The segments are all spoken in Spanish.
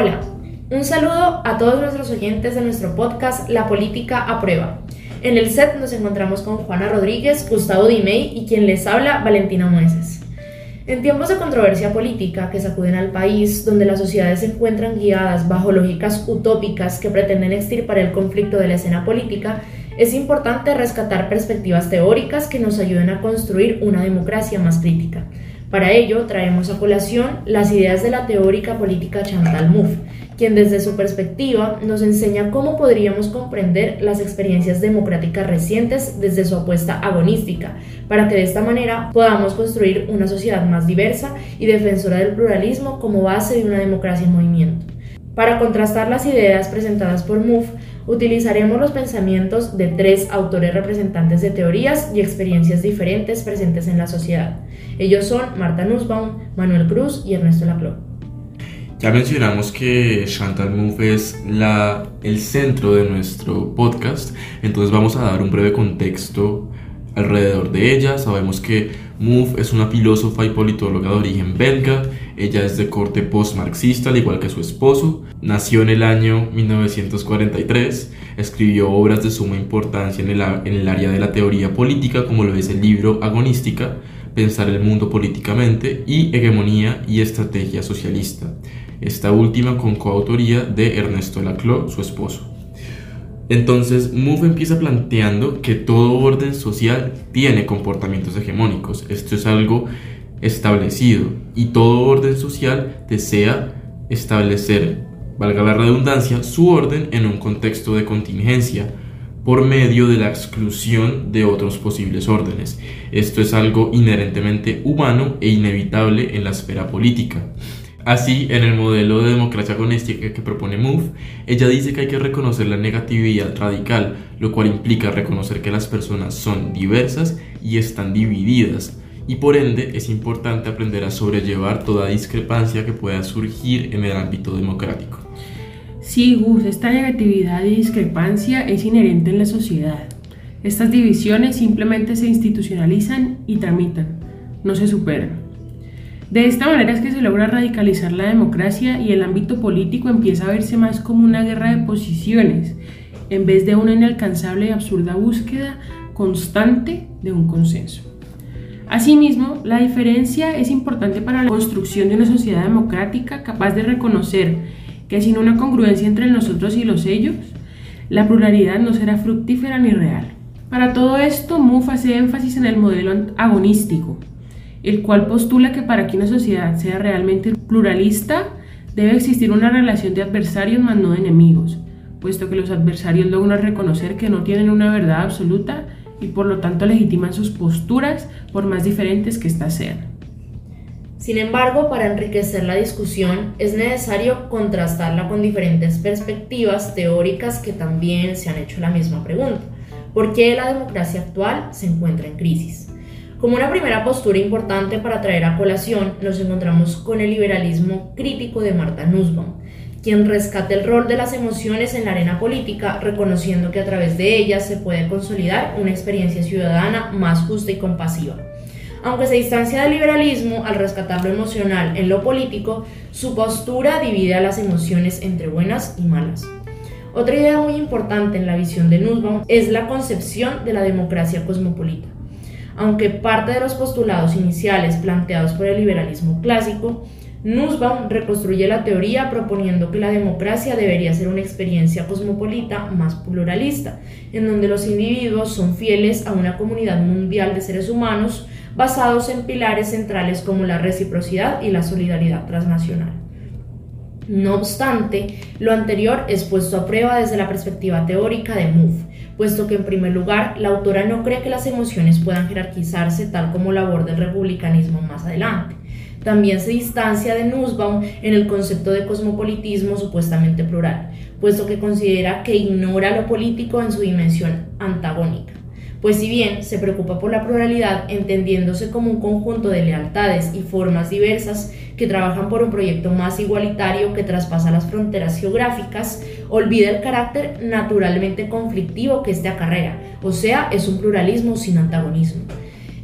Hola, un saludo a todos nuestros oyentes de nuestro podcast La Política a Prueba. En el set nos encontramos con Juana Rodríguez, Gustavo Dimey y quien les habla, Valentina Mueces. En tiempos de controversia política que sacuden al país, donde las sociedades se encuentran guiadas bajo lógicas utópicas que pretenden extirpar el conflicto de la escena política, es importante rescatar perspectivas teóricas que nos ayuden a construir una democracia más crítica. Para ello, traemos a colación las ideas de la teórica política Chantal Mouffe, quien desde su perspectiva nos enseña cómo podríamos comprender las experiencias democráticas recientes desde su apuesta agonística, para que de esta manera podamos construir una sociedad más diversa y defensora del pluralismo como base de una democracia en movimiento. Para contrastar las ideas presentadas por Mouffe, utilizaremos los pensamientos de tres autores representantes de teorías y experiencias diferentes presentes en la sociedad. Ellos son Marta Nussbaum, Manuel Cruz y Ernesto Laclau. Ya mencionamos que Chantal Mouffe es la, el centro de nuestro podcast, entonces vamos a dar un breve contexto alrededor de ella. Sabemos que Mouffe es una filósofa y politóloga de origen belga. Ella es de corte post-marxista, al igual que su esposo. Nació en el año 1943. Escribió obras de suma importancia en el, en el área de la teoría política, como lo es el libro Agonística, Pensar el mundo políticamente y Hegemonía y Estrategia Socialista. Esta última con coautoría de Ernesto Laclau, su esposo. Entonces, Mouffe empieza planteando que todo orden social tiene comportamientos hegemónicos. Esto es algo establecido y todo orden social desea establecer, valga la redundancia, su orden en un contexto de contingencia por medio de la exclusión de otros posibles órdenes. Esto es algo inherentemente humano e inevitable en la esfera política. Así, en el modelo de democracia agonística que propone Mouffe, ella dice que hay que reconocer la negatividad radical, lo cual implica reconocer que las personas son diversas y están divididas, y por ende es importante aprender a sobrellevar toda discrepancia que pueda surgir en el ámbito democrático. Sí, Gus, esta negatividad y discrepancia es inherente en la sociedad. Estas divisiones simplemente se institucionalizan y tramitan, no se superan. De esta manera es que se logra radicalizar la democracia y el ámbito político empieza a verse más como una guerra de posiciones, en vez de una inalcanzable y absurda búsqueda constante de un consenso. Asimismo, la diferencia es importante para la construcción de una sociedad democrática capaz de reconocer que sin una congruencia entre nosotros y los ellos, la pluralidad no será fructífera ni real. Para todo esto, MUF hace énfasis en el modelo agonístico, el cual postula que para que una sociedad sea realmente pluralista, debe existir una relación de adversarios más no de enemigos, puesto que los adversarios logran reconocer que no tienen una verdad absoluta y por lo tanto legitiman sus posturas por más diferentes que éstas sean. Sin embargo, para enriquecer la discusión es necesario contrastarla con diferentes perspectivas teóricas que también se han hecho la misma pregunta. ¿Por qué la democracia actual se encuentra en crisis? Como una primera postura importante para traer a colación, nos encontramos con el liberalismo crítico de Marta Nussbaum, quien rescata el rol de las emociones en la arena política, reconociendo que a través de ellas se puede consolidar una experiencia ciudadana más justa y compasiva. Aunque se distancia del liberalismo al rescatar lo emocional en lo político, su postura divide a las emociones entre buenas y malas. Otra idea muy importante en la visión de Nussbaum es la concepción de la democracia cosmopolita aunque parte de los postulados iniciales planteados por el liberalismo clásico, Nussbaum reconstruye la teoría proponiendo que la democracia debería ser una experiencia cosmopolita más pluralista, en donde los individuos son fieles a una comunidad mundial de seres humanos basados en pilares centrales como la reciprocidad y la solidaridad transnacional. No obstante, lo anterior es puesto a prueba desde la perspectiva teórica de Mouffe, puesto que en primer lugar la autora no cree que las emociones puedan jerarquizarse tal como la aborda el republicanismo más adelante. También se distancia de Nussbaum en el concepto de cosmopolitismo supuestamente plural, puesto que considera que ignora lo político en su dimensión antagónica pues si bien se preocupa por la pluralidad, entendiéndose como un conjunto de lealtades y formas diversas que trabajan por un proyecto más igualitario que traspasa las fronteras geográficas, olvida el carácter naturalmente conflictivo que este acarrea, o sea, es un pluralismo sin antagonismo.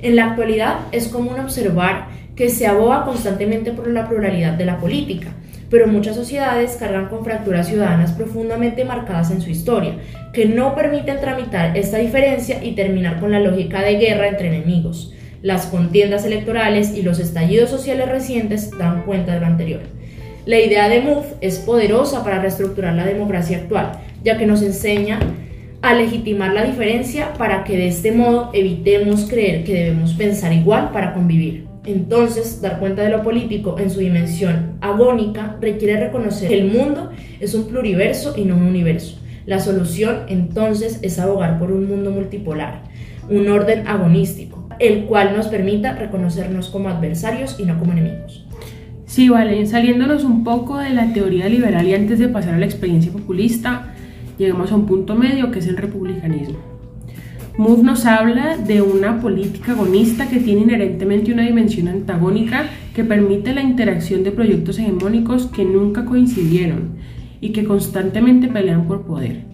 En la actualidad es común observar que se aboga constantemente por la pluralidad de la política, pero muchas sociedades cargan con fracturas ciudadanas profundamente marcadas en su historia, que no permiten tramitar esta diferencia y terminar con la lógica de guerra entre enemigos. Las contiendas electorales y los estallidos sociales recientes dan cuenta de lo anterior. La idea de MOVE es poderosa para reestructurar la democracia actual, ya que nos enseña a legitimar la diferencia para que de este modo evitemos creer que debemos pensar igual para convivir. Entonces, dar cuenta de lo político en su dimensión agónica requiere reconocer que el mundo es un pluriverso y no un universo. La solución, entonces, es abogar por un mundo multipolar, un orden agonístico, el cual nos permita reconocernos como adversarios y no como enemigos. Sí, vale, saliéndonos un poco de la teoría liberal y antes de pasar a la experiencia populista, llegamos a un punto medio que es el republicanismo. Moore nos habla de una política agonista que tiene inherentemente una dimensión antagónica que permite la interacción de proyectos hegemónicos que nunca coincidieron y que constantemente pelean por poder.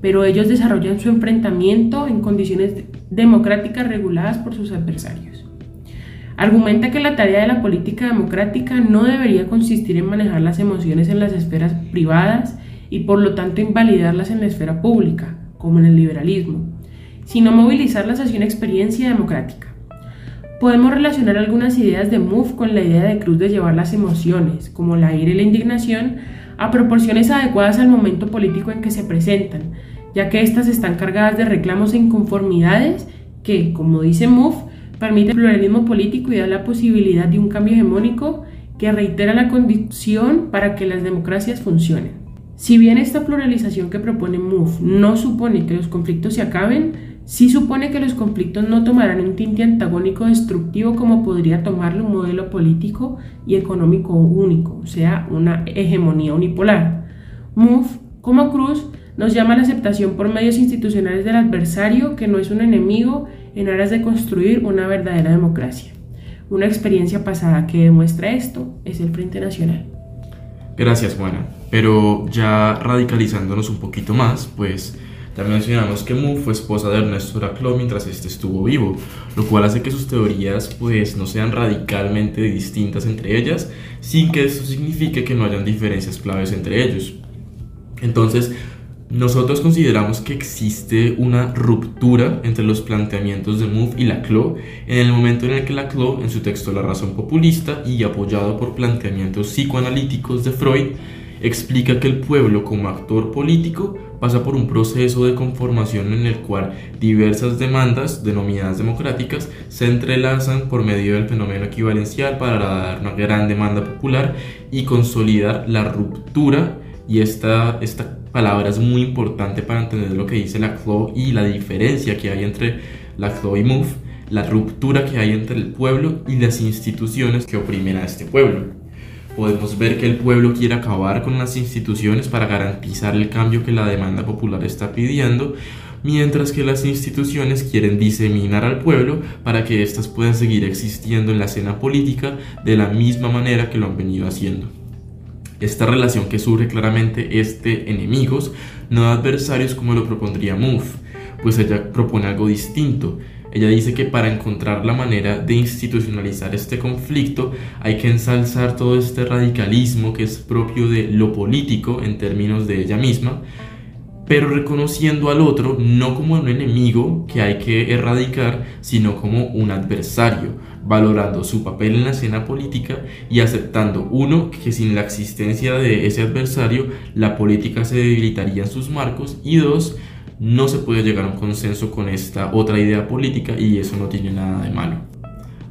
Pero ellos desarrollan su enfrentamiento en condiciones democráticas reguladas por sus adversarios. Argumenta que la tarea de la política democrática no debería consistir en manejar las emociones en las esferas privadas y por lo tanto invalidarlas en la esfera pública, como en el liberalismo, sino movilizarlas hacia una experiencia democrática. Podemos relacionar algunas ideas de Mouffe con la idea de Cruz de llevar las emociones, como la ira y la indignación, a proporciones adecuadas al momento político en que se presentan, ya que éstas están cargadas de reclamos e inconformidades que, como dice Mouffe, permite el pluralismo político y da la posibilidad de un cambio hegemónico que reitera la condición para que las democracias funcionen. Si bien esta pluralización que propone Mouffe no supone que los conflictos se acaben, sí supone que los conflictos no tomarán un tinte antagónico destructivo como podría tomarlo un modelo político y económico único, o sea, una hegemonía unipolar. MOVE, como Cruz, nos llama a la aceptación por medios institucionales del adversario que no es un enemigo en aras de construir una verdadera democracia. Una experiencia pasada que demuestra esto es el Frente Nacional. Gracias, Juana. Pero ya radicalizándonos un poquito más, pues también mencionamos que Mu fue esposa de Ernesto Laclau mientras este estuvo vivo, lo cual hace que sus teorías pues no sean radicalmente distintas entre ellas, sin que esto signifique que no hayan diferencias claves entre ellos. Entonces, nosotros consideramos que existe una ruptura entre los planteamientos de Mouffe y Laclau en el momento en el que Laclau, en su texto La razón populista y apoyado por planteamientos psicoanalíticos de Freud, explica que el pueblo como actor político pasa por un proceso de conformación en el cual diversas demandas, denominadas democráticas, se entrelazan por medio del fenómeno equivalencial para dar una gran demanda popular y consolidar la ruptura. Y esta, esta palabra es muy importante para entender lo que dice la CLO y la diferencia que hay entre la CLO y MOVE, la ruptura que hay entre el pueblo y las instituciones que oprimen a este pueblo podemos ver que el pueblo quiere acabar con las instituciones para garantizar el cambio que la demanda popular está pidiendo, mientras que las instituciones quieren diseminar al pueblo para que éstas puedan seguir existiendo en la escena política de la misma manera que lo han venido haciendo. Esta relación que surge claramente es de enemigos, no adversarios como lo propondría Mouffe, pues ella propone algo distinto, ella dice que para encontrar la manera de institucionalizar este conflicto hay que ensalzar todo este radicalismo que es propio de lo político en términos de ella misma, pero reconociendo al otro no como un enemigo que hay que erradicar, sino como un adversario, valorando su papel en la escena política y aceptando, uno, que sin la existencia de ese adversario, la política se debilitaría en sus marcos, y dos, no se puede llegar a un consenso con esta otra idea política y eso no tiene nada de malo.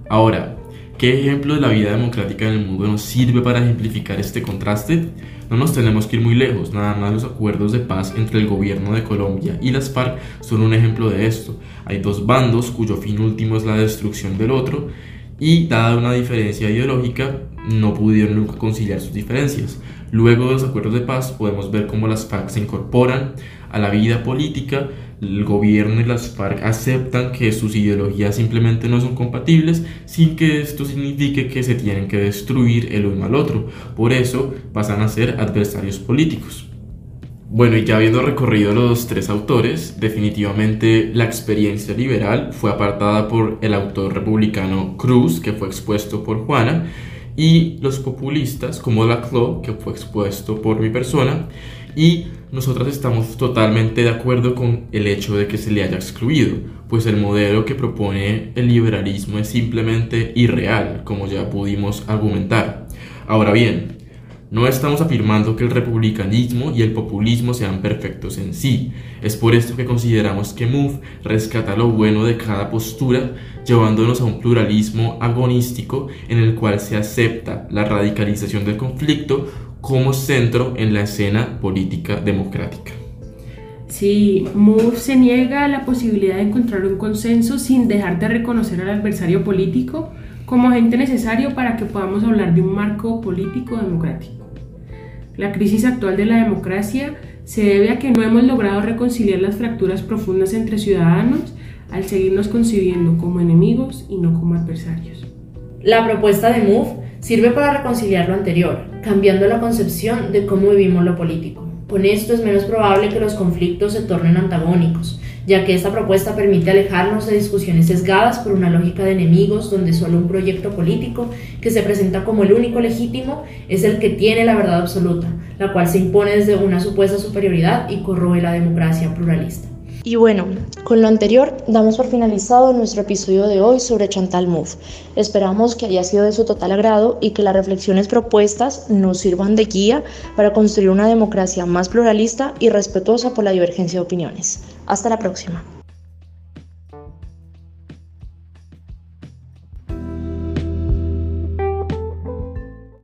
Ahora, ¿qué ejemplo de la vida democrática en el mundo nos sirve para ejemplificar este contraste? No nos tenemos que ir muy lejos, nada más los acuerdos de paz entre el gobierno de Colombia y las FARC son un ejemplo de esto. Hay dos bandos cuyo fin último es la destrucción del otro y dada una diferencia ideológica no pudieron nunca conciliar sus diferencias. Luego de los acuerdos de paz podemos ver cómo las FARC se incorporan a la vida política, el gobierno y las FARC aceptan que sus ideologías simplemente no son compatibles sin que esto signifique que se tienen que destruir el uno al otro. Por eso pasan a ser adversarios políticos. Bueno, y ya habiendo recorrido los tres autores, definitivamente la experiencia liberal fue apartada por el autor republicano Cruz, que fue expuesto por Juana, y los populistas como Laclau, que fue expuesto por mi persona, y nosotras estamos totalmente de acuerdo con el hecho de que se le haya excluido, pues el modelo que propone el liberalismo es simplemente irreal, como ya pudimos argumentar. Ahora bien, no estamos afirmando que el republicanismo y el populismo sean perfectos en sí. Es por esto que consideramos que MOVE rescata lo bueno de cada postura, llevándonos a un pluralismo agonístico en el cual se acepta la radicalización del conflicto como centro en la escena política democrática. Sí, MOVE se niega a la posibilidad de encontrar un consenso sin dejar de reconocer al adversario político como agente necesario para que podamos hablar de un marco político democrático. La crisis actual de la democracia se debe a que no hemos logrado reconciliar las fracturas profundas entre ciudadanos al seguirnos concibiendo como enemigos y no como adversarios. La propuesta de MOVE sirve para reconciliar lo anterior, cambiando la concepción de cómo vivimos lo político. Con esto es menos probable que los conflictos se tornen antagónicos, ya que esta propuesta permite alejarnos de discusiones sesgadas por una lógica de enemigos donde solo un proyecto político que se presenta como el único legítimo es el que tiene la verdad absoluta, la cual se impone desde una supuesta superioridad y corroe la democracia pluralista. Y bueno, con lo anterior damos por finalizado nuestro episodio de hoy sobre Chantal Mouffe. Esperamos que haya sido de su total agrado y que las reflexiones propuestas nos sirvan de guía para construir una democracia más pluralista y respetuosa por la divergencia de opiniones. Hasta la próxima.